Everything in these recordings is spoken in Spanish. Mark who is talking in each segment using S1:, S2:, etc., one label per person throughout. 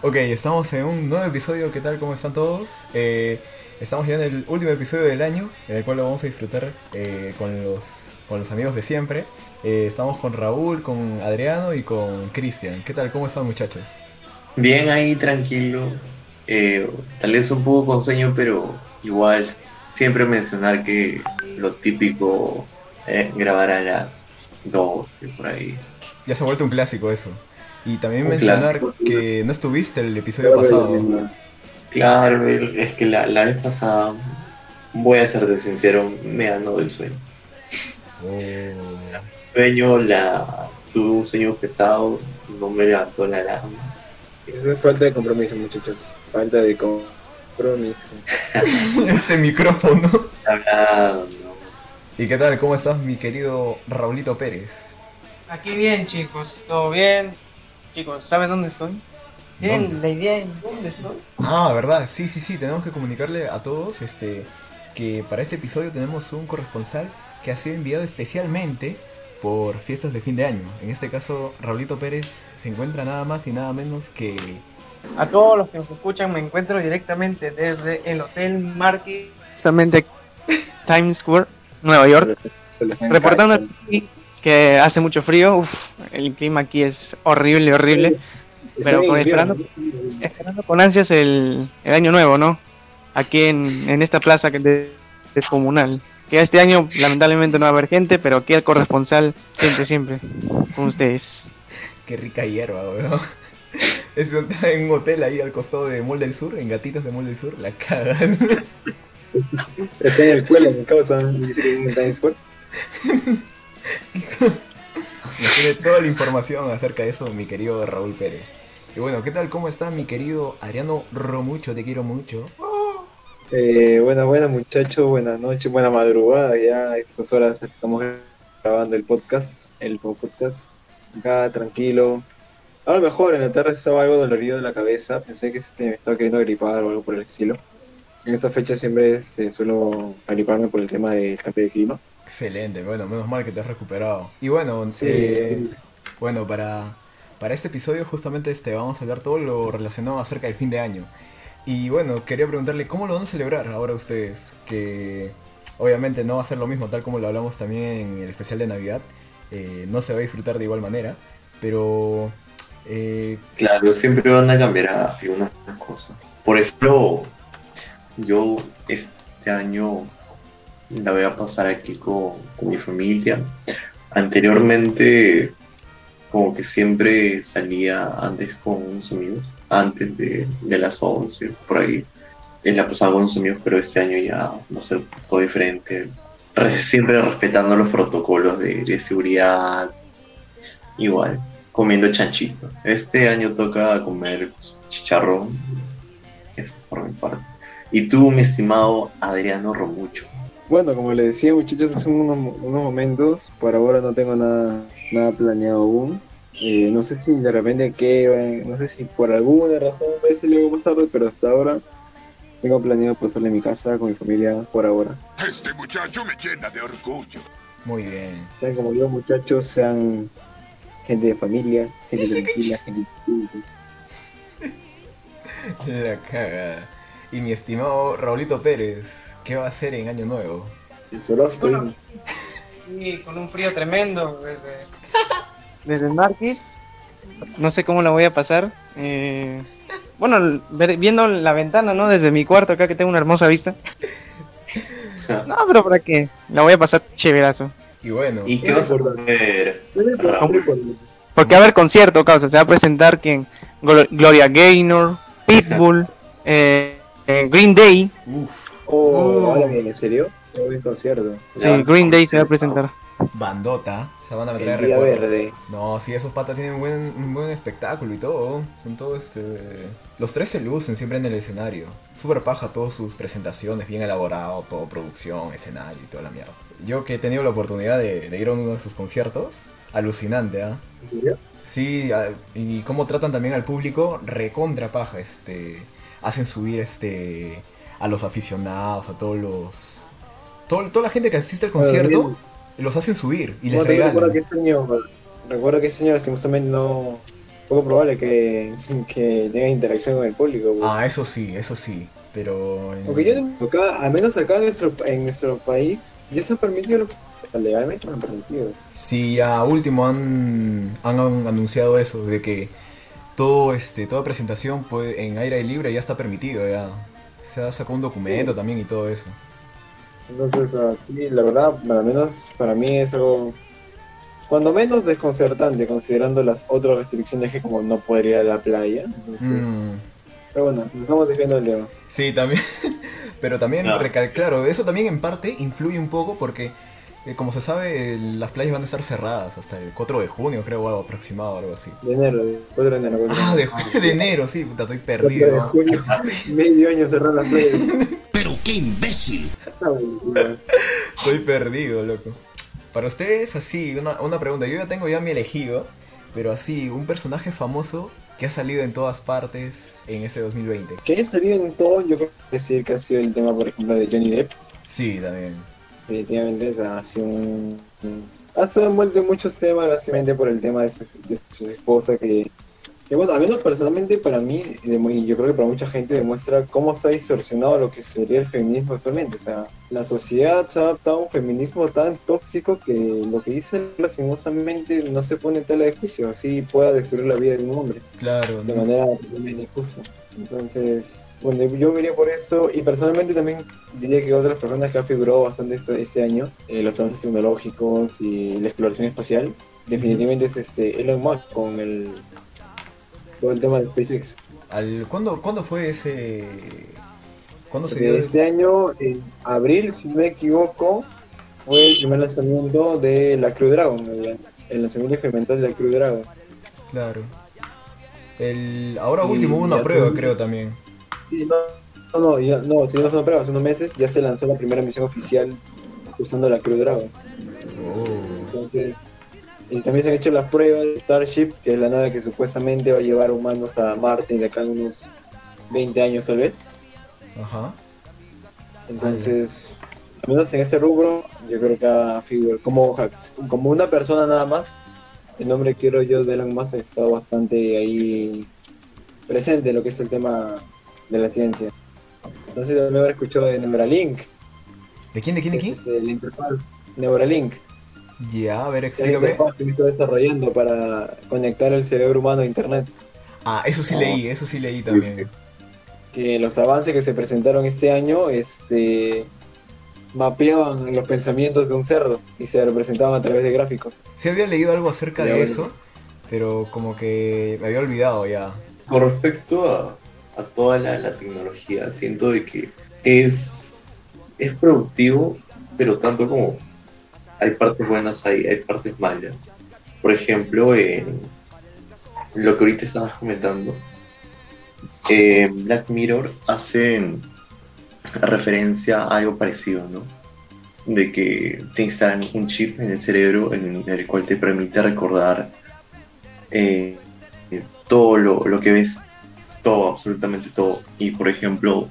S1: Ok, estamos en un nuevo episodio. ¿Qué tal? ¿Cómo están todos? Eh, estamos ya en el último episodio del año, en el cual lo vamos a disfrutar eh, con, los, con los amigos de siempre. Eh, estamos con Raúl, con Adriano y con Cristian. ¿Qué tal? ¿Cómo están muchachos?
S2: Bien ahí, tranquilo. Eh, tal vez un poco con sueño, pero igual siempre mencionar que lo típico es grabar a las 12 por ahí.
S1: Ya se ha vuelto un clásico eso. Y también
S2: Un
S1: mencionar
S2: clásico.
S1: que no estuviste el episodio pasado.
S2: Claro, es que la, la vez pasada, voy a serte sincero, me ganó del sueño.
S1: Oh.
S2: Sueño, la, tuve un sueño pesado, no me levantó la alarma.
S3: Es falta de compromiso, muchachos. Falta de compromiso.
S1: Ese micrófono. ¿Y qué tal? ¿Cómo estás, mi querido Raulito Pérez?
S4: Aquí bien, chicos, todo bien. Chicos, ¿saben dónde estoy? ¿Tienen
S1: ¿Dónde?
S4: la idea de dónde estoy?
S1: Ah, ¿verdad? Sí, sí, sí, tenemos que comunicarle a todos este, que para este episodio tenemos un corresponsal que ha sido enviado especialmente por fiestas de fin de año. En este caso, Raulito Pérez se encuentra nada más y nada menos que...
S4: A todos los que nos escuchan, me encuentro directamente desde el Hotel Marquis, justamente Times Square, Nueva York. Reportando aquí que hace mucho frío. Uf, el clima aquí es horrible, horrible. Pero
S3: Está en
S4: con-
S3: invierno.
S4: Esperando con ansias el, el año nuevo, ¿no? Aquí en, en esta plaza que de- descomunal. Que este año lamentablemente no va a haber gente, pero aquí el corresponsal siempre, siempre con ustedes.
S1: Qué rica hierba, weón. Es en un hotel ahí al costado de Mall del Sur, en Gatitas de Mall del Sur, la cagan.
S3: Está en el cuelo, mi causa.
S1: Nos tiene toda la información acerca de eso mi querido Raúl Pérez. Y bueno, ¿qué tal? ¿Cómo está mi querido Adriano Romucho? Te quiero mucho.
S3: Eh, buenas, buenas, muchachos. Buenas noches, buena madrugada. Ya a estas horas estamos grabando el podcast. El podcast. Acá, tranquilo. Ahora mejor, en la tarde estaba algo dolorido de la cabeza. Pensé que me estaba queriendo gripar o algo por el estilo. En esta fecha siempre este, suelo griparme por el tema del cambio de clima.
S1: Excelente, bueno, menos mal que te has recuperado. Y bueno,
S3: Sí.
S1: eh, bueno, para, para este episodio justamente este, vamos a hablar todo lo relacionado acerca del fin de año. Y bueno, quería preguntarle, ¿cómo lo van a celebrar ahora ustedes? Que obviamente no va a ser lo mismo tal como lo hablamos también en el especial de Navidad. Eh, no se va a disfrutar de igual manera, pero... eh,
S2: Claro, siempre van a cambiar algunas cosas. Por ejemplo, yo este año la voy a pasar aquí con, mi familia. Anteriormente, como que siempre salía antes con unos amigos, antes de, las 11, por ahí. En la pasaba con unos amigos, pero este año ya va a todo diferente. Re- siempre respetando los protocolos de, seguridad. Igual comiendo chanchito. Este año toca comer chicharrón. Eso por mi parte. Y tú, mi estimado Adriano Romucho.
S3: Bueno, como les decía muchachos hace unos, unos momentos, por ahora no tengo nada, nada planeado aún. Eh, no sé si de repente que, no sé si por alguna razón a salir algo más tarde, pero hasta ahora tengo planeado pasarle en mi casa con mi familia por ahora.
S5: Este muchacho me llena de orgullo.
S1: muy bien.
S3: Sean como yo muchachos, sean gente de familia, gente tranquila, gente...
S1: La cagada. Y mi estimado Raulito Pérez, ¿qué va a hacer en Año Nuevo?
S3: El zoológico,
S4: Bueno. Sí, con un frío tremendo desde, desde el Marquis. No sé cómo la voy a pasar. Eh, bueno, ver- viendo la ventana, ¿no? Desde mi cuarto acá que tengo una hermosa vista. No, pero ¿para qué? La voy a pasar chéverazo.
S1: Y bueno,
S2: ¿Y qué vas a comer?
S4: Porque va a haber concierto, causa. Se va a presentar quien Glo- Gloria Gaynor, Pitbull, eh, eh, Green Day.
S1: uff,
S3: Oh, ahora bien, ¿en serio? Qué buen concierto.
S4: Sí, Green Day se va a presentar.
S1: bandota. Se van a
S3: El
S1: traer
S3: día
S1: recuerdos.
S3: verde.
S1: No, sí, esos patas tienen un buen, un buen espectáculo y todo. Son todos, este... Los tres se lucen siempre en el escenario. Super paja todas sus presentaciones, bien elaborado, todo producción, escenario y toda la mierda. Yo que he tenido la oportunidad de, de ir a uno de sus conciertos, alucinante, ¿ah?
S3: ¿En serio?
S1: Sí, a- y cómo tratan también al público, recontra paja, este, hacen subir este a los aficionados, a todos los todo- toda la gente que asiste al concierto, los hacen subir y les regalan.
S3: recuerdo que este año, recuerdo que este año lastimosamente no, poco probable que, que tenga interacción con el público. pues.
S1: Ah, eso sí, eso sí. Pero. en-
S3: Aunque yo acá, al menos acá en nuestro, en nuestro país, ya se han permitido lo que legalmente se han permitido.
S1: Sí, ya último han, han anunciado eso, de que todo este, toda presentación puede, en aire libre ya está permitido, ya. Se ha sacado un documento también y todo eso.
S3: Entonces, ah, sí, la verdad, al menos para mí es algo, cuando menos desconcertante, considerando las otras restricciones que como no poder ir a la playa. Entonces,
S1: Mm,
S3: Pero bueno, nos estamos desviando del tema.
S1: Sí, también. Pero también,
S2: Claro.
S1: recal- claro, eso también en parte influye un poco porque, eh, como se sabe, las playas van a estar cerradas hasta el 4 de junio, creo, o algo aproximado, algo así.
S3: De enero, de 4 de enero. 4
S1: Ah, de, de enero, sí, puta, estoy perdido.
S3: de junio, medio año cerrar las playas.
S6: Pero qué imbécil.
S1: Estoy perdido, loco. Para ustedes, así, una, una pregunta. Yo ya tengo ya mi elegido, pero así, un personaje famoso que ha salido en todas partes en este 2020.
S3: Que haya salido en todo, yo creo que decir que ha sido el tema, por ejemplo, de Johnny Depp.
S1: Sí, también.
S3: Definitivamente, o sea, ha sido un... Ha sido envuelto en muchos temas, básicamente por el tema de su, de su esposa, que, que, bueno, al menos personalmente para mí, yo creo que para mucha gente demuestra cómo se ha distorsionado lo que sería el feminismo actualmente. O sea, la sociedad se ha adaptado a un feminismo tan tóxico que lo que dice lastimosamente no se pone en tela de juicio, así pueda destruir la vida de un hombre
S1: Claro,
S3: de
S1: ¿no?
S3: manera totalmente injusta. Entonces, bueno, yo vería por eso y personalmente también diría que otras personas que han figurado bastante este, este año, eh, los avances tecnológicos y la exploración espacial, definitivamente es este Elon Musk con el todo el tema de SpaceX.
S1: Al, ¿cuándo, ¿Cuándo fue ese...? ¿Cuándo se dio?
S3: Este año, en abril, si no me equivoco, fue el primer lanzamiento de la Crew Dragon, el, el lanzamiento experimental de la Crew Dragon.
S1: Claro. El, ahora último hubo una prueba, creo, también.
S3: Sí, no, no, no, ya- no, si no fue una prueba, hace unos meses ya se lanzó la primera misión oficial usando la Crew Dragon.
S1: Oh.
S3: Entonces, y también se han hecho las pruebas de Starship, que es la nave que supuestamente va a llevar humanos a Marte de acá en unos 20 años tal vez.
S1: Ajá.
S3: Entonces, al menos en ese rubro, yo creo que ha figurado como, como una persona nada más, el nombre quiero yo de Elon Musk ha estado bastante ahí presente en lo que es el tema de la ciencia. No sé si también habrá escuchado de Neuralink.
S1: ¿De quién, de quién, de quién?
S3: es, este, la interfaz Neuralink.
S1: Ya, a ver, explícame.
S3: que se está desarrollando para conectar el cerebro humano a internet.
S1: Ah, eso sí leí, eso sí leí también.
S3: Que los avances que se presentaron este año este, mapeaban los pensamientos de un cerdo y se representaban a través de gráficos.
S1: Sí había leído algo acerca
S3: Ya,
S1: de
S3: bueno.
S1: eso, pero como que me había olvidado ya.
S2: Con respecto a, a toda la, tecnología, siento de que es, es productivo, pero tanto como hay partes buenas, hay, hay partes malas. Por ejemplo, en lo que ahorita estabas comentando, eh, Black Mirror hace referencia a algo parecido, ¿no? De que te instalan un chip en el cerebro en el cual te permite recordar eh, eh, todo lo, lo que ves, todo, absolutamente todo. Y por ejemplo,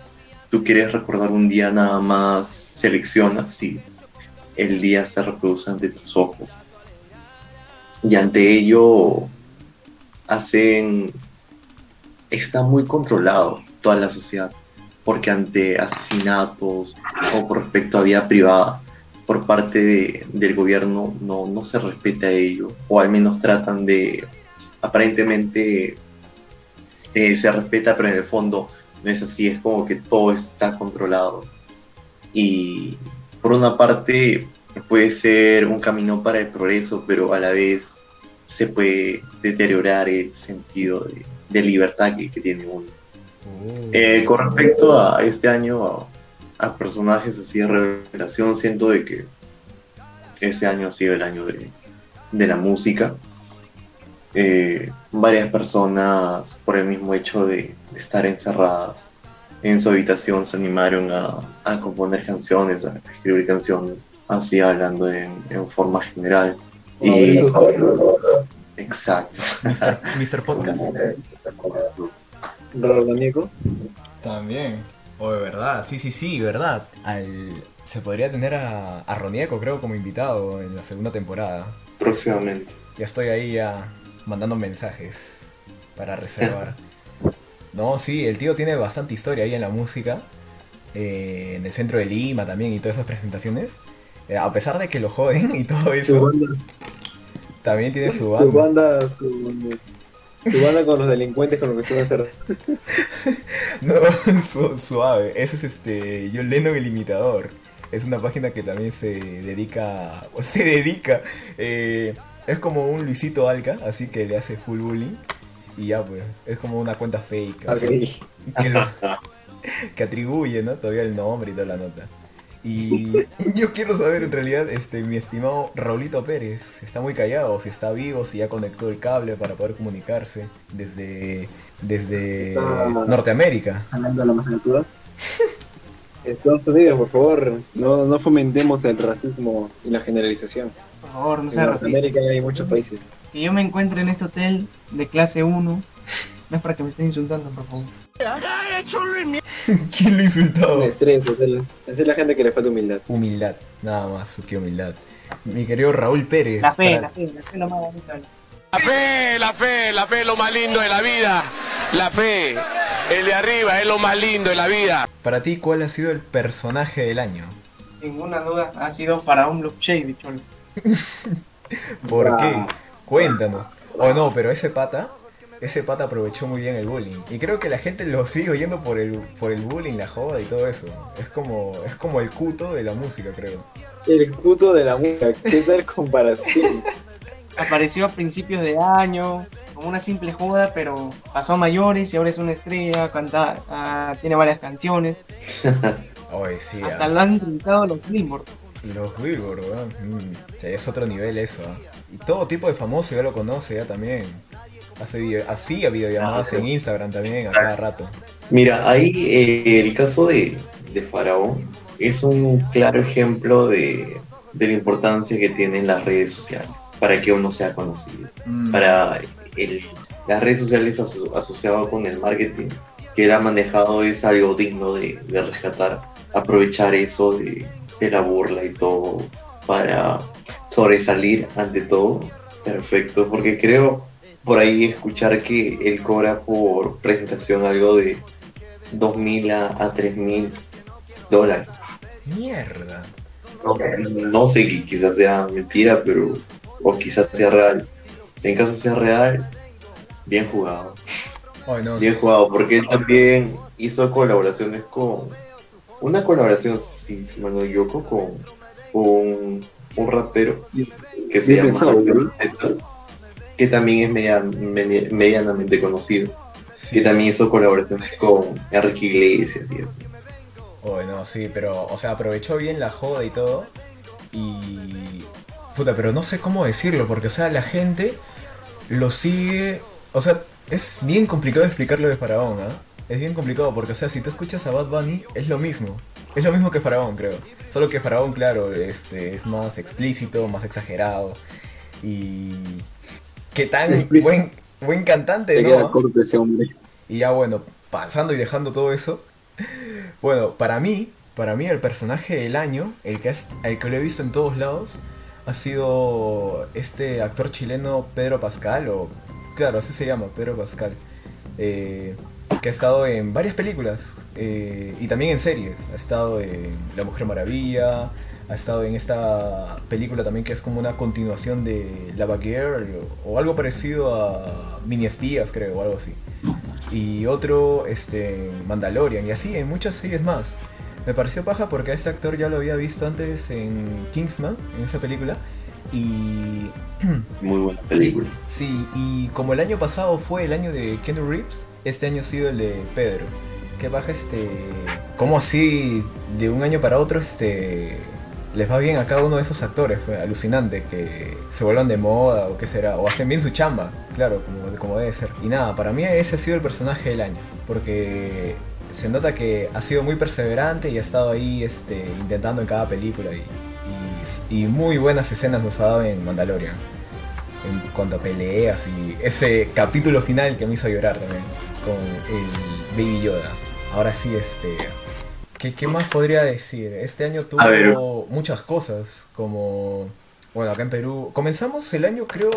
S2: tú quieres recordar un día nada más, seleccionas y el día se reproduce ante tus ojos. Y ante ello hacen... Está muy controlado toda la sociedad, porque ante asesinatos o con respecto a vida privada por parte de- del gobierno no, no se respeta ello, o al menos tratan de aparentemente eh, se respeta, pero en el fondo no es así, es como que todo está controlado. Y por una parte puede ser un camino para el progreso, pero a la vez se puede deteriorar el sentido de, de libertad que, que tiene uno. Eh, con respecto a este año, a, a personajes así de revelación, siento de que este año ha sido el año de, de la música. Eh, varias personas, por el mismo hecho de, de estar encerradas en su habitación, se animaron a, a componer canciones, a escribir canciones, así hablando en, en forma general. Y, exacto.
S1: Mr. Mr. Podcast.
S3: Roberto Nieco.
S1: También. O de verdad, sí, sí, sí, verdad. Al, se podría tener a, a Ronieco, creo, como invitado en la segunda temporada.
S2: Próximamente.
S1: Ya estoy ahí ya mandando mensajes. para reservar. No, sí, el tío tiene bastante historia ahí en la música. eh, en el centro de Lima también y todas esas presentaciones. Eh, a pesar de que lo joden y todo eso,
S3: banda,
S1: también tiene su
S3: su
S1: banda.
S3: banda, su, su banda con los delincuentes con lo que suele hacer.
S1: No, su- suave. Ese es este. John Lennon el imitador. Es una página que también se dedica. O se dedica. eh, es como un Luisito Alca, así que le hace full bullying. Y ya pues, es como una cuenta fake. así, que, lo- que atribuye, ¿no? Todavía el nombre y toda la nota. Y yo quiero saber en realidad, este, mi estimado Raulito Pérez, está muy callado, si está vivo, si ya conectó el cable para poder comunicarse desde, desde
S3: Está-
S1: Norteamérica.
S3: Hablando de la masacratura. Estados Unidos, por favor, no, no fomentemos el racismo y la generalización.
S4: Por favor, no
S3: En. Norteamérica hay muchos países.
S4: Que yo me encuentre en este hotel de clase 1. No es para que me estén insultando, por favor.
S1: ¿Quién lo ha insultado?
S3: El estrés, es, la gente que le falta humildad.
S1: Humildad, nada más, que humildad. Mi querido Raúl Pérez.
S4: La fe,
S1: para-
S4: la fe, la fe lo más bonito.
S7: La fe, la fe, la fe es lo más lindo de la vida. La fe, el de arriba es lo más lindo de la vida.
S1: Para ti, ¿cuál ha sido el personaje del año?
S4: Sin ninguna duda, ha sido Faraón Blue Shade, cholo.
S1: ¿Por qué? Cuéntanos. O no, pero ese pata, ese pata aprovechó muy bien el bullying. Y creo que la gente lo sigue oyendo por el, por el bullying, la joda y todo eso. Es como, es como el cuto de la música, creo.
S3: El puto de la música, ¿qué tal comparación?
S4: Apareció a principios de año, como una simple joda, pero pasó a mayores y ahora es una estrella, canta, ah, tiene varias canciones.
S1: Oye, sí,
S4: Hasta
S1: ah,
S4: lo han entrevistado los
S1: Los Billboard, weón. Mm, ya es otro nivel eso. ah. Y todo tipo de famoso ya lo conoce ya también. Hace video, así ha videollamadas en Instagram también a cada rato.
S2: Mira, ahí eh, el caso de, de Faraón es un claro ejemplo de, de la importancia que tienen las redes sociales para que uno sea conocido.
S1: Mm.
S2: Para el- las redes sociales aso- asociado con el marketing que era manejado es algo digno de, de rescatar. Aprovechar eso de, de la burla y todo para sobresalir ante todo. Perfecto, porque creo por ahí escuchar que él cobra por presentación algo de 2.000 a, a 3.000 dólares.
S1: Mierda.
S2: No, no sé, que quizás sea mentira, pero o quizás sea real. Si en caso sea real, bien jugado.
S1: No,
S2: Bien jugado, porque él también hizo colaboraciones con. Una colaboración, si, si no me equivoco, con un, un rapero que se llama que también es media- medi- medianamente conocido.
S1: sí.
S2: Que también hizo colaboraciones con Enrique Iglesias y eso.
S1: Bueno, sí, pero, o sea, aprovechó bien la joda y todo. Y. Puta, pero no sé cómo decirlo, porque, o sea, la gente lo sigue. O sea, es bien complicado explicarlo de Faraón, ¿ah? Es bien complicado, porque, o sea, si tú escuchas a Bad Bunny, es lo mismo. Es lo mismo que Faraón, creo. Solo que Faraón, claro, este, es más explícito, más exagerado. Y. ¿Qué tan
S3: Explícito.
S1: buen, buen cantante,
S3: Te queda
S1: ¿no?
S3: corto ese hombre.
S1: Y ya bueno, pasando y dejando todo eso. Bueno, para mí, para mí el personaje del año, el que, es, el que lo he visto en todos lados, ha sido este actor chileno Pedro Pascal, o claro, así se llama, Pedro Pascal, eh, que ha estado en varias películas eh, y también en series. Ha estado en La Mujer Maravilla, ha estado en esta película también que es como una continuación de Lava Girl o, algo parecido a Mini Espías, creo, o algo así y otro este, Mandalorian y así en muchas series más. Me pareció paja porque a este actor ya lo había visto antes en Kingsman, en esa película. Y.
S2: Muy buena película.
S1: Sí, y como el año pasado fue el año de Keanu Reeves, este año ha sido el de Pedro. Qué baja este. ¿Cómo así de un año para otro este. Les va bien a cada uno de esos actores, fue alucinante que se vuelvan de moda o qué será, o hacen bien su chamba, claro, como, debe ser. Y nada, para mí ese ha sido el personaje del año, porque se nota que ha sido muy perseverante y ha estado ahí este, intentando en cada película y, y, y muy buenas escenas nos ha dado en Mandalorian en cuanto a peleas y ese capítulo final que me hizo llorar también con el Baby Yoda. Ahora sí, este. ¿Qué, qué más podría decir? Este año tuvo muchas cosas, como. Bueno, acá en Perú. Comenzamos el año, creo.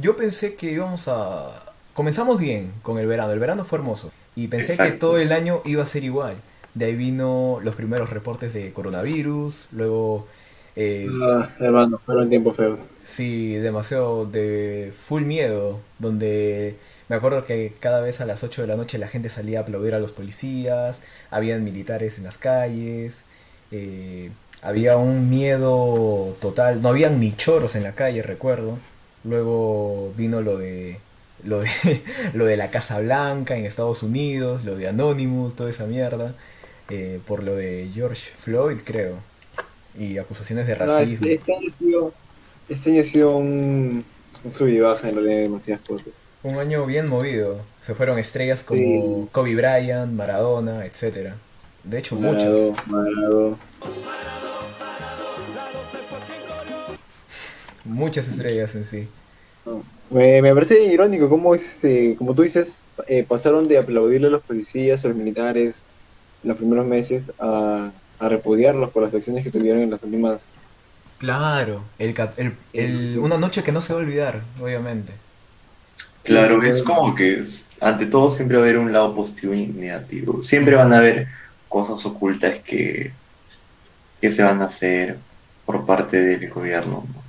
S1: Yo pensé que íbamos a. comenzamos bien con el verano. El verano fue hermoso. Y pensé que
S2: Exacto.
S1: todo el año iba a ser igual. De ahí vino los primeros reportes de coronavirus. Luego, eh,
S3: Ah, hermano, fueron tiempos feos.
S1: Sí, demasiado de full miedo. Donde me acuerdo que cada vez a las 8 de la noche la gente salía a aplaudir a los policías. Habían militares en las calles. eh, había un miedo total. No habían ni choros en la calle, recuerdo. Luego vino lo de lo de lo de la Casa Blanca en Estados Unidos, lo de Anonymous, toda esa mierda, eh, por lo de George Floyd, creo, y acusaciones de
S3: No,
S1: racismo.
S3: año ha sido, este año ha sido un, un sub y baja en realidad de demasiadas cosas.
S1: Un año bien movido. Se fueron estrellas como
S3: Sí.
S1: Kobe Bryant, Maradona, etcétera. De hecho, muchas.
S3: Marado, Marado.
S1: Muchas estrellas en sí.
S3: No. Me, me parece irónico cómo, este, como tú dices, eh, pasaron de aplaudirle a los policías, a los militares en los primeros meses a, a repudiarlos por las acciones que tuvieron en las últimas...
S1: Claro, el, ca- el- el- una noche que no se va a olvidar, obviamente.
S2: Claro, es como que es- ante todo siempre va a haber un lado positivo y negativo. Siempre van a haber cosas ocultas que, que se van a hacer por parte del gobierno. ¿no?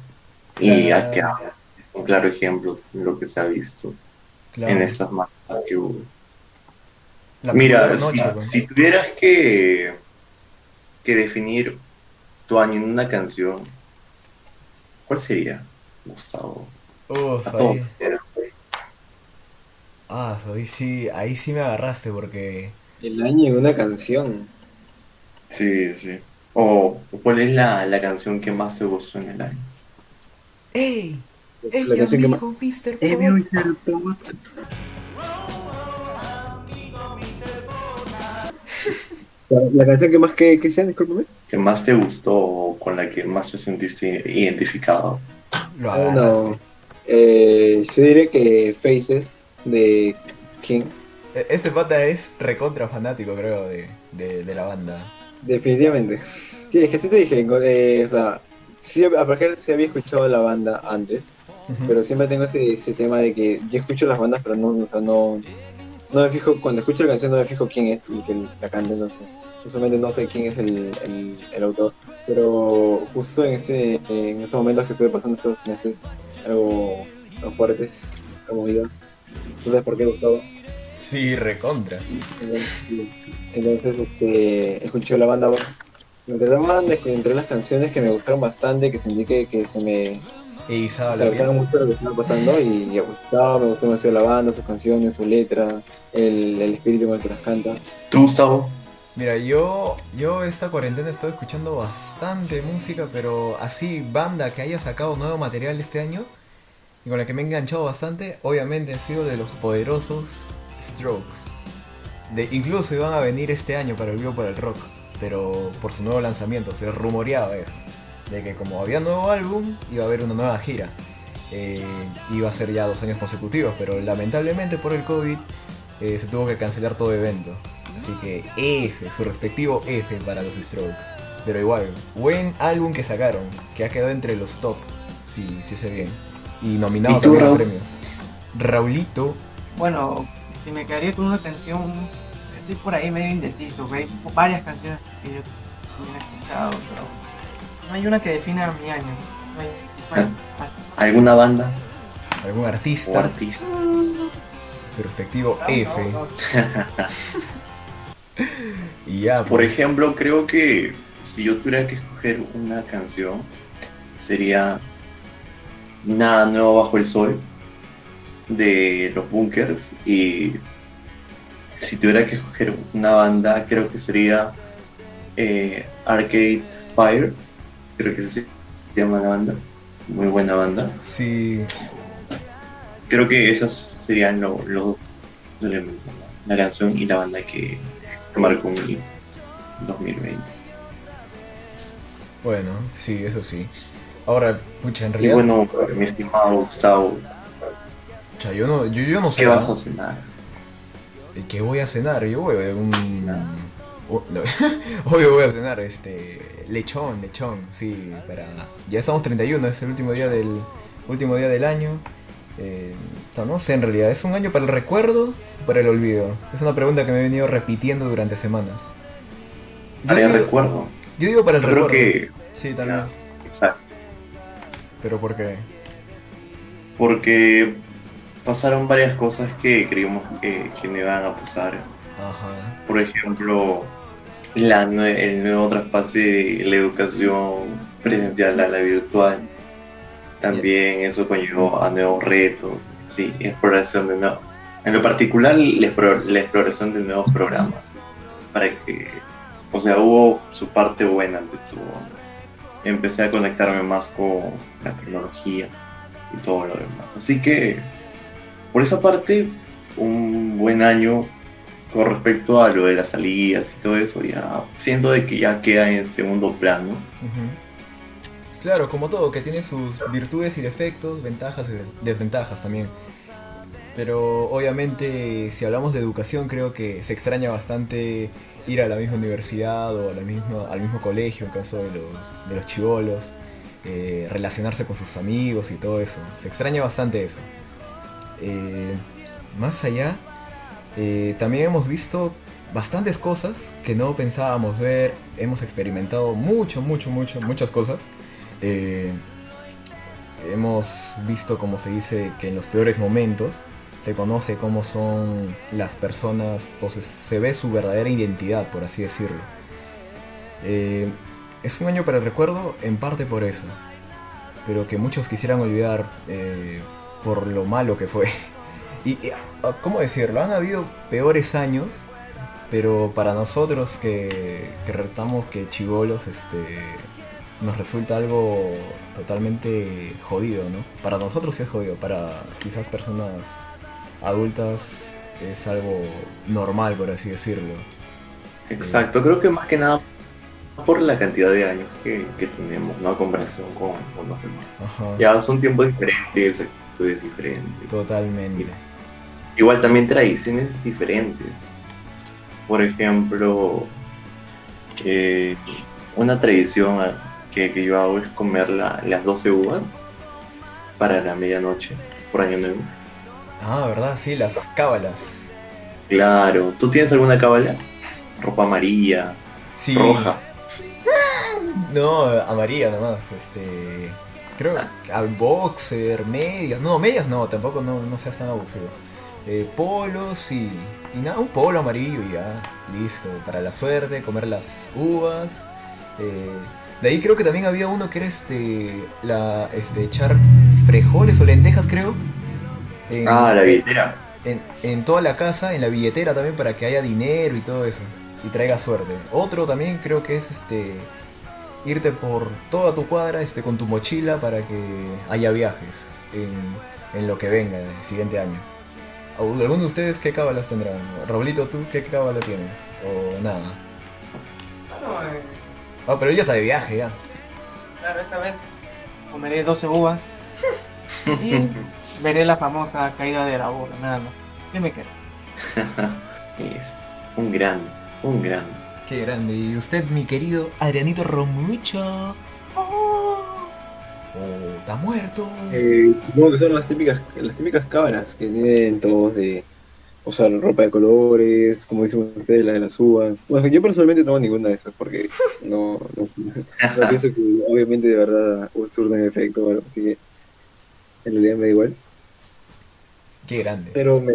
S2: Y
S1: Claro.
S2: acá es un claro ejemplo de lo que se ha visto
S1: Claro.
S2: en estas marchas que hubo.
S1: La
S2: Mira, si,
S1: noche,
S2: si tuvieras que, que definir tu año en una canción, ¿cuál sería, Gustavo?
S1: Uf, ahí, ah, ahí sí, ahí sí me agarraste porque
S3: El año en una canción.
S2: Sí, sí. O ¿cuál es la, la canción que más te gustó en el año?
S1: ¡Ey!
S3: La canción que más...
S1: Mr. Pot!
S3: Mr. Pot. La, la canción que más que, que sea, discúlpame.
S2: ¿Que más te gustó o con la que más te sentiste identificado?
S1: Lo
S3: Ah, no. Eh, yo diría que Faces de King.
S1: E- Este pata es recontra fanático, creo, de, de, de la banda.
S3: Definitivamente. Sí, es que sí te dije, eh, o sea, sí, a sí había escuchado la banda antes, pero siempre tengo ese, ese tema de que yo escucho las bandas, pero no, o sea, no, no me fijo, cuando escucho la canción no me fijo quién es el que la canta, entonces, usualmente no sé quién es el, el, el autor, pero justo en ese, en esos momentos que estuve pasando estos meses, algo, fuertes, algo movidos, ¿tú sabes por qué Gustavo?
S1: Sí, recontra.
S3: Entonces, entonces, este, escuché la banda. Entre la banda, entre las canciones que me gustaron bastante, que sentí que, que se me
S1: Y Izaba
S3: se
S1: la
S3: acercaron
S1: piel.
S3: mucho lo que estaba pasando y me gustaba, me gustó demasiado la banda, sus canciones, su letra, el, el espíritu con el que las canta.
S2: ¿Tú, Gustavo?
S1: Mira, yo, yo esta cuarentena he estado escuchando bastante música, pero así, banda que haya sacado nuevo material este año y con la que me he enganchado bastante, obviamente ha sido de los poderosos Strokes. De, incluso iban a venir este año para el Vivo para el Rock, pero por su nuevo lanzamiento se rumoreaba eso, de que como había nuevo álbum, iba a haber una nueva gira. Eh, iba a ser ya dos años consecutivos, pero lamentablemente por el COVID eh, se tuvo que cancelar todo evento. Así que F, su respectivo F para los Strokes. Pero igual, buen álbum que sacaron, que ha quedado entre los top, si, si sé bien. Y nominado
S2: ¿Y
S1: también a premios. Raulito,
S4: Bueno, si me quedaría con una canción, estoy por ahí medio indeciso. Varias canciones que yo también he escuchado, pero no hay una que defina mi año. No hay,
S2: ¿Alguna banda
S1: algún
S2: o
S1: artista,
S2: artista?
S1: su respectivo
S4: no,
S1: F.
S4: no, no.
S1: Y ya,
S2: Por
S1: pues,
S2: ejemplo, creo que si yo tuviera que escoger una canción, sería Nada Nuevo Bajo el Sol de los Bunkers y si tuviera que escoger una banda, creo que sería eh, Arcade Fire, creo que se llama la banda, muy buena banda.
S1: sí,
S2: Creo que esas serían lo- los dos elementos, la canción y la banda que, marcó mi 2020.
S1: bueno, sí, eso sí. Ahora, pucha, en
S2: Y
S1: realidad,
S2: bueno, mi estimado Gustavo,
S1: pucha, yo no, yo, yo no sé
S2: ¿qué vas a cenar?
S1: ¿Qué voy a cenar? Yo voy a un... un- no. Obvio voy a cenar este lechón, lechón, sí, para ya estamos 31, es el último día del último día del año. eh, No, sé en realidad, ¿es un año para el recuerdo o para el olvido? Es una pregunta que me he venido repitiendo durante semanas. Yo
S2: de
S1: digo-
S2: recuerdo.
S1: Yo digo para el
S2: Yo creo
S1: recuerdo.
S2: que-
S1: Sí, también.
S2: Ya, exacto.
S1: Pero ¿por qué?
S2: Porque pasaron varias cosas que creíamos que, que no iban a pasar.
S1: Ajá.
S2: Por ejemplo, la nue- el nuevo traspase de la educación presencial a la virtual. También eso conllevó a nuevos retos. Sí, exploración de nuevos. En lo particular, la exploración de nuevos programas. Para que. O sea, hubo su parte buena de todo. Empecé a conectarme más con la tecnología y todo lo demás. Así que, por esa parte, un buen año con respecto a lo de las salidas y todo eso, ya siento de que ya queda en segundo plano.
S1: Claro, como todo, que tiene sus virtudes y defectos, ventajas y des- desventajas también. Pero obviamente si hablamos de educación creo que se extraña bastante ir a la misma universidad o a la misma, al mismo colegio en caso de los, de los chivolos, eh, relacionarse con sus amigos y todo eso. Se extraña bastante eso. Eh, más allá, eh, también hemos visto bastantes cosas que no pensábamos ver. Hemos experimentado mucho, mucho, mucho, muchas cosas. Eh, hemos visto, como se dice, que en los peores momentos se conoce cómo son las personas o se, se ve su verdadera identidad, por así decirlo. Eh, es un año para el recuerdo en parte por eso, pero que muchos quisieran olvidar por lo malo que fue. Y, y, ah, ¿cómo decirlo? Han habido peores años, pero para nosotros que, que retamos que chivolos, este, nos resulta algo totalmente jodido, ¿no? Para nosotros es jodido, para quizás personas adultas es algo normal, por así decirlo.
S2: Exacto, creo que más que nada por la cantidad de años que, que tenemos, ¿no? A comparación con, con los demás.
S1: Ajá.
S2: Ya son tiempos diferentes, actitudes diferentes.
S1: Totalmente.
S2: Igual también tradiciones diferentes. Por ejemplo, eh, una tradición que, que yo hago es comer la- las 12 uvas para la medianoche, por año nuevo.
S1: Ah, ¿verdad? Sí, las cábalas.
S2: Claro, ¿tú tienes alguna cábala? Ropa amarilla,
S1: Sí.
S2: roja.
S1: No, amarilla nomás, este... Creo que al boxer, medias... No, medias no, tampoco no, no seas tan abusivo. Eh, polos, sí. Y nada, un polo amarillo y ya, listo. Para la suerte, comer las uvas. eh, de ahí creo que también había uno que era este... La, este, echar frijoles o lentejas, creo. En-
S2: Ah, la billetera.
S1: en, en toda la casa, en la billetera también para que haya dinero y todo eso. Y traiga suerte. Otro también creo que es este irte por toda tu cuadra este con tu mochila para que haya viajes en, en lo que venga el siguiente año. ¿Alguno de ustedes qué cábalas tendrán? Roblito, ¿tú qué cábala tienes? ¿O nada?
S4: Bueno, eh,
S1: Ah, pero él ya está de viaje ya.
S4: claro, esta vez comeré 12 uvas y veré la famosa caída de la burra, nada más. ¿Qué me queda?
S2: Es un gran, un gran.
S1: Qué grande. ¿Y usted, mi querido Adrianito Romucho? Oh, está muerto.
S3: Eh, supongo que son las típicas, las típicas cábalas que tienen todos de usar ropa de colores, como dicen ustedes, la de las uvas. Bueno, yo personalmente no tengo ninguna de esas porque no, no, no pienso que obviamente de verdad surten efecto o algo, así que en realidad me da igual.
S1: Qué grande.
S3: Pero, me,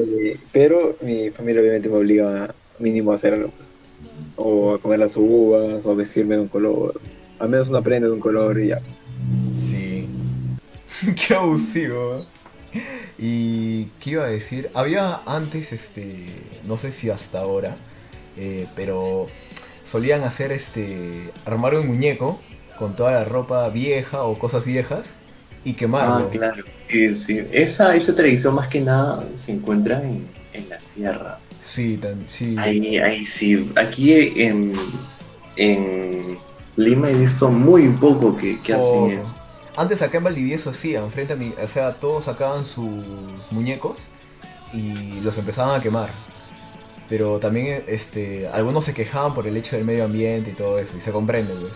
S3: pero mi familia obviamente me obliga mínimo a hacer algo. O a comer las uvas, o a vestirme de un color. Al menos una prenda de un color y ya.
S1: Sí. Qué abusivo. Y qué iba a decir, había antes, este, no sé si hasta ahora, eh, pero solían hacer este, armar un muñeco con toda la ropa vieja o cosas viejas y
S2: Ah,
S1: quemarlo.
S2: claro. Sí, sí. Esa, esa tradición más que nada se encuentra en, en la sierra.
S1: Sí, tan, sí.
S2: Ahí, ahí sí. Aquí en, en Lima he visto muy poco que, que hacen eso.
S1: Antes acá en Valdivieso hacían, frente a mi, o sea, todos sacaban sus muñecos y los empezaban a quemar. Pero también este, algunos se quejaban por el hecho del medio ambiente y todo eso, y se comprende, pues.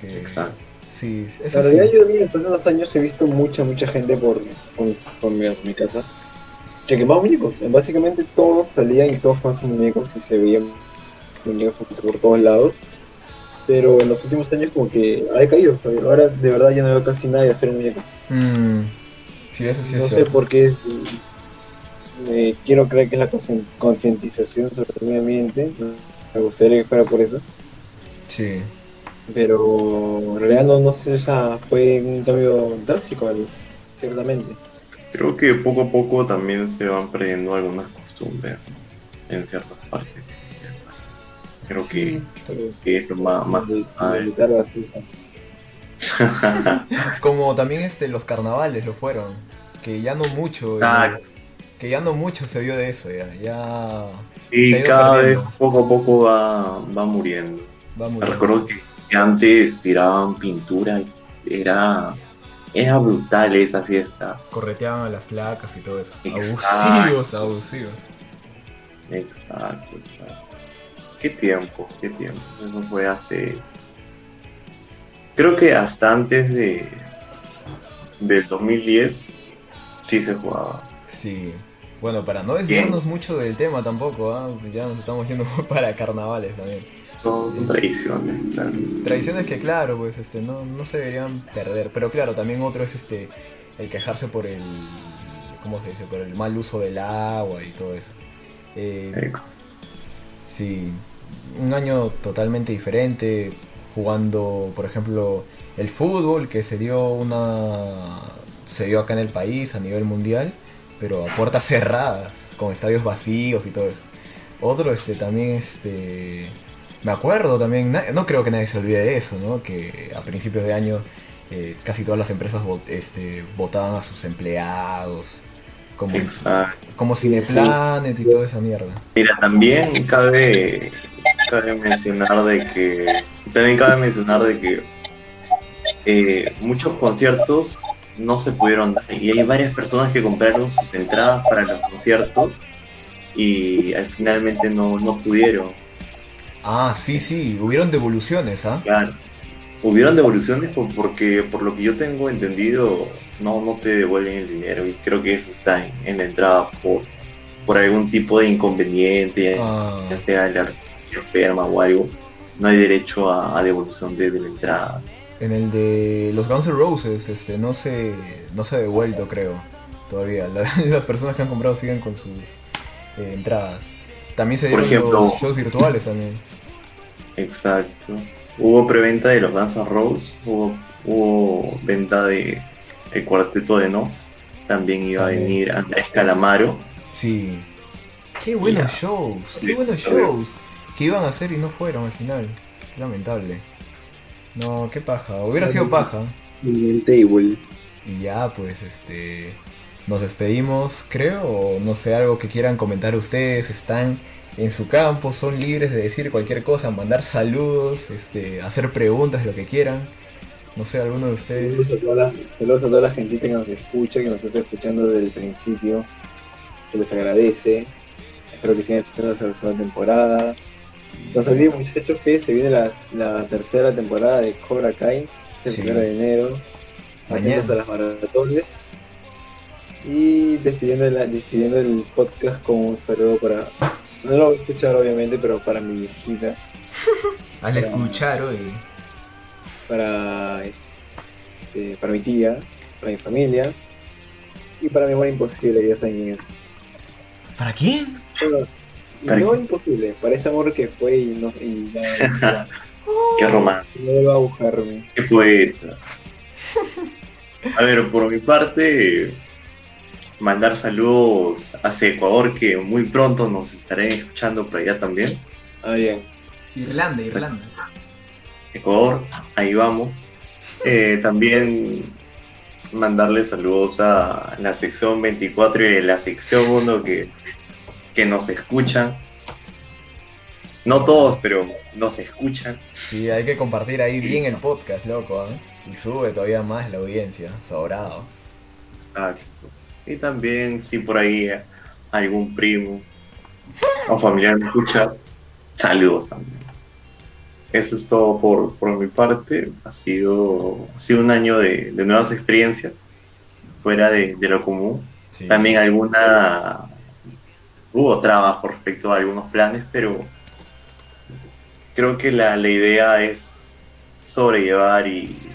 S1: Que-
S2: Exacto.
S1: Sí,
S3: En
S1: eso sí.
S3: realidad yo también después de unos años he visto mucha, mucha gente por, por, por mi, casa que quemaba muñecos. Básicamente todos salían y todos sus muñecos y se veían muñecos por todos lados. Pero en los últimos años como que ha decaído. Ahora de verdad ya no veo casi nadie hacer un muñeco.
S1: Mm, sí, eso sí
S3: no
S1: es
S3: sé
S1: cierto.
S3: por qué. eh, quiero creer que es la concientización sobre el medio ambiente. Me gustaría que fuera por eso.
S1: Sí.
S3: Pero en realidad no, no sé, ya fue un cambio drástico, ciertamente.
S2: Creo que poco a poco también se van perdiendo algunas costumbres en ciertas partes. Creo
S1: Sí,
S3: Pero
S2: que es lo más... más
S3: de- de
S1: Como también este los carnavales lo fueron, que ya no mucho,
S2: Ah.
S1: eh, que ya no mucho se vio de eso, ya,
S2: y cada vez poco a poco va, va muriendo.
S1: va
S2: Me
S1: muriendo.
S2: recuerdo que, que antes tiraban pintura y era, era brutal esa fiesta.
S1: correteaban a las flacas y todo eso.
S2: Exacto.
S1: Abusivos, abusivos.
S2: Exacto, exacto. Qué tiempos, qué tiempos. Eso fue hace. Creo que hasta antes de. del 2010 sí se jugaba.
S1: Sí. Bueno, para no desviarnos mucho del tema tampoco, ¿ah? ya nos estamos yendo para carnavales también.
S2: Todos son tradiciones, claro.
S1: Tradiciones que claro, pues este no, no se deberían perder. Pero claro, también otro es este el quejarse por el ¿cómo se dice? por el mal uso del agua y todo eso. Eh, Sí, un año totalmente diferente, jugando, por ejemplo, el fútbol que se dio una se dio acá en el país a nivel mundial, pero a puertas cerradas, con estadios vacíos y todo eso. Otro este también este me acuerdo también, no creo que nadie se olvide de eso, ¿no? Que a principios de año eh, casi todas las empresas vot- este, votaban a sus empleados, como,
S2: Exacto.
S1: como Cineplanet y toda esa mierda.
S2: Mira, también cabe, cabe mencionar de que. También cabe mencionar de que eh, muchos conciertos no se pudieron dar. Y hay varias personas que compraron sus entradas para los conciertos y al finalmente no, no pudieron.
S1: Ah, sí, sí, hubieron devoluciones, ¿ah?
S2: Claro. Hubieron devoluciones por- porque, por lo que yo tengo entendido, no, no te devuelven el dinero. Y creo que eso está en, en la entrada por, por algún tipo de inconveniente,
S1: Ah,
S2: ya sea el artista enferma o algo. No hay derecho a, a devolución de, de la entrada.
S1: en el de los Guns N' Roses, este, no se, no se ha devuelto, creo, todavía. La- las personas que han comprado siguen con sus eh, entradas. También se
S2: Por
S1: dieron
S2: ejemplo-
S1: los shows virtuales también.
S2: Exacto. Hubo preventa de los Guns N' Roses, hubo, hubo venta de el cuarteto de No. También iba
S1: También.
S2: a venir Andrés Calamaro.
S1: Sí. Qué buenos shows, qué buenos shows. Que iban a hacer y no fueron al final. Qué lamentable. No, qué paja. Hubiera sido paja.
S3: en table.
S1: Y ya, pues, este. Nos despedimos, creo. O no sé, algo que quieran comentar ustedes. Están en su campo, son libres de decir cualquier cosa, mandar saludos, este, hacer preguntas, lo que quieran. No sé, alguno de ustedes.
S3: saludos a toda la gentita que nos escucha, que nos está escuchando desde el principio. Que les agradece. Espero que sigan escuchando hasta la segunda temporada. No se olviden muchachos que se viene la, la tercera temporada de Cobra Kai, el
S1: Sí.
S3: 1 de enero.
S1: Mañana.
S3: A las maratones. Y despidiendo, la- despidiendo el podcast con un saludo para... No lo voy a escuchar obviamente, pero para mi viejita,
S1: Al escuchar hoy.
S3: para, este, para mi tía, para mi familia y para mi amor imposible, que ya saben quién es.
S1: ¿Para quién?
S3: Bueno,
S2: ¿Para
S3: no imposible, para ese amor que fue y no, y ya, ya,
S2: Qué romántico.
S3: no va a buscarme.
S2: Qué poeta. A ver, por mi parte, mandar saludos hacia Ecuador, que muy pronto nos estarán escuchando por allá también.
S3: Ah, bien.
S1: Irlanda, Irlanda.
S2: Ecuador, ahí vamos. Eh, también mandarle saludos a la sección 24 y la sección 1 que, que nos escuchan. No todos, pero nos escuchan.
S1: Sí, hay que compartir ahí bien el podcast, loco, ¿ah? Y sube todavía más la audiencia, sobrado.
S2: Exacto. Y también, si por ahí algún primo o familiar me escucha, saludos también. eso es todo por, por mi parte. Ha sido, ha sido un año de, de nuevas experiencias, fuera de, de lo común.
S1: Sí.
S2: También alguna... Hubo trabajo respecto a algunos planes, pero creo que la, la idea es sobrellevar y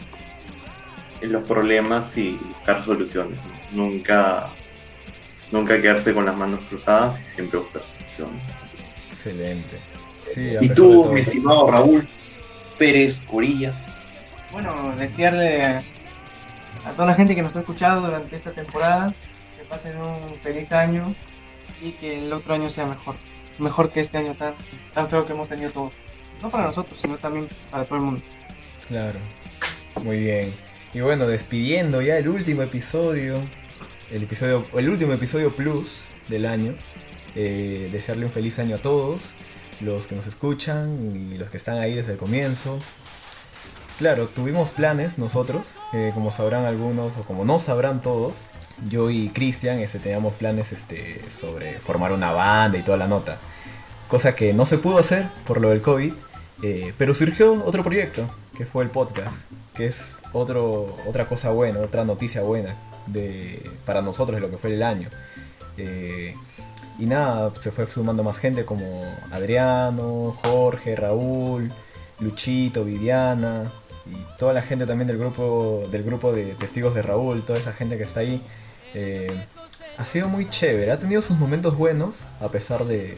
S2: los problemas y buscar soluciones. Nunca, nunca quedarse con las manos cruzadas y siempre buscar soluciones.
S1: Excelente. Sí,
S2: Y tú, mi estimado Raúl Pérez Corilla,
S4: Bueno, desearle a toda la gente que nos ha escuchado durante esta temporada que pasen un feliz año y que el otro año sea mejor. Mejor que este año tan, tan feo que hemos tenido todos. No para
S1: Sí.
S4: nosotros, sino también para todo el mundo.
S1: Claro. Muy bien. Y bueno, despidiendo ya el último episodio, el episodio, el último episodio plus del año. eh, desearle un feliz año a todos, los que nos escuchan y los que están ahí desde el comienzo. Claro, tuvimos planes nosotros, eh, como sabrán algunos o como no sabrán todos. Yo y Cristian este, teníamos planes este, sobre formar una banda y toda la nota. Cosa que no se pudo hacer por lo del COVID. Eh, pero surgió otro proyecto, que fue el podcast, que es otro, otra cosa buena, otra noticia buena de, para nosotros de lo que fue el año. Eh, y nada, se fue sumando más gente como Adriano, Jorge, Raúl, Luchito, Viviana y toda la gente también del grupo, del grupo de testigos de Raúl, toda esa gente que está ahí. Eh, ha sido muy chévere, ha tenido sus momentos buenos a pesar de,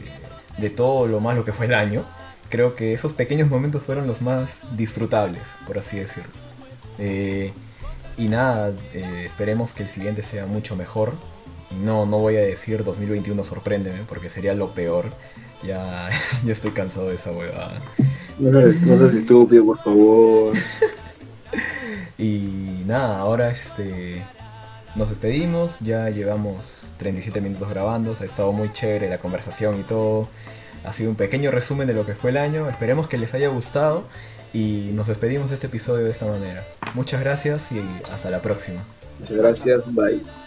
S1: de todo lo malo que fue el año creo que esos pequeños momentos fueron los más disfrutables, por así decirlo. Eh, y nada, eh, esperemos que el siguiente sea mucho mejor. Y no, no voy a decir 2021 sorpréndeme, porque sería lo peor. Ya, ya estoy cansado de esa huevada.
S3: No seas, no seas estúpido, por favor.
S1: Y nada, ahora este nos despedimos, ya llevamos 37 minutos grabando, ha estado muy chévere la conversación y todo. Ha sido un pequeño resumen de lo que fue el año, esperemos que les haya gustado y nos despedimos de este episodio de esta manera. Muchas gracias y hasta la próxima.
S3: Muchas gracias, bye.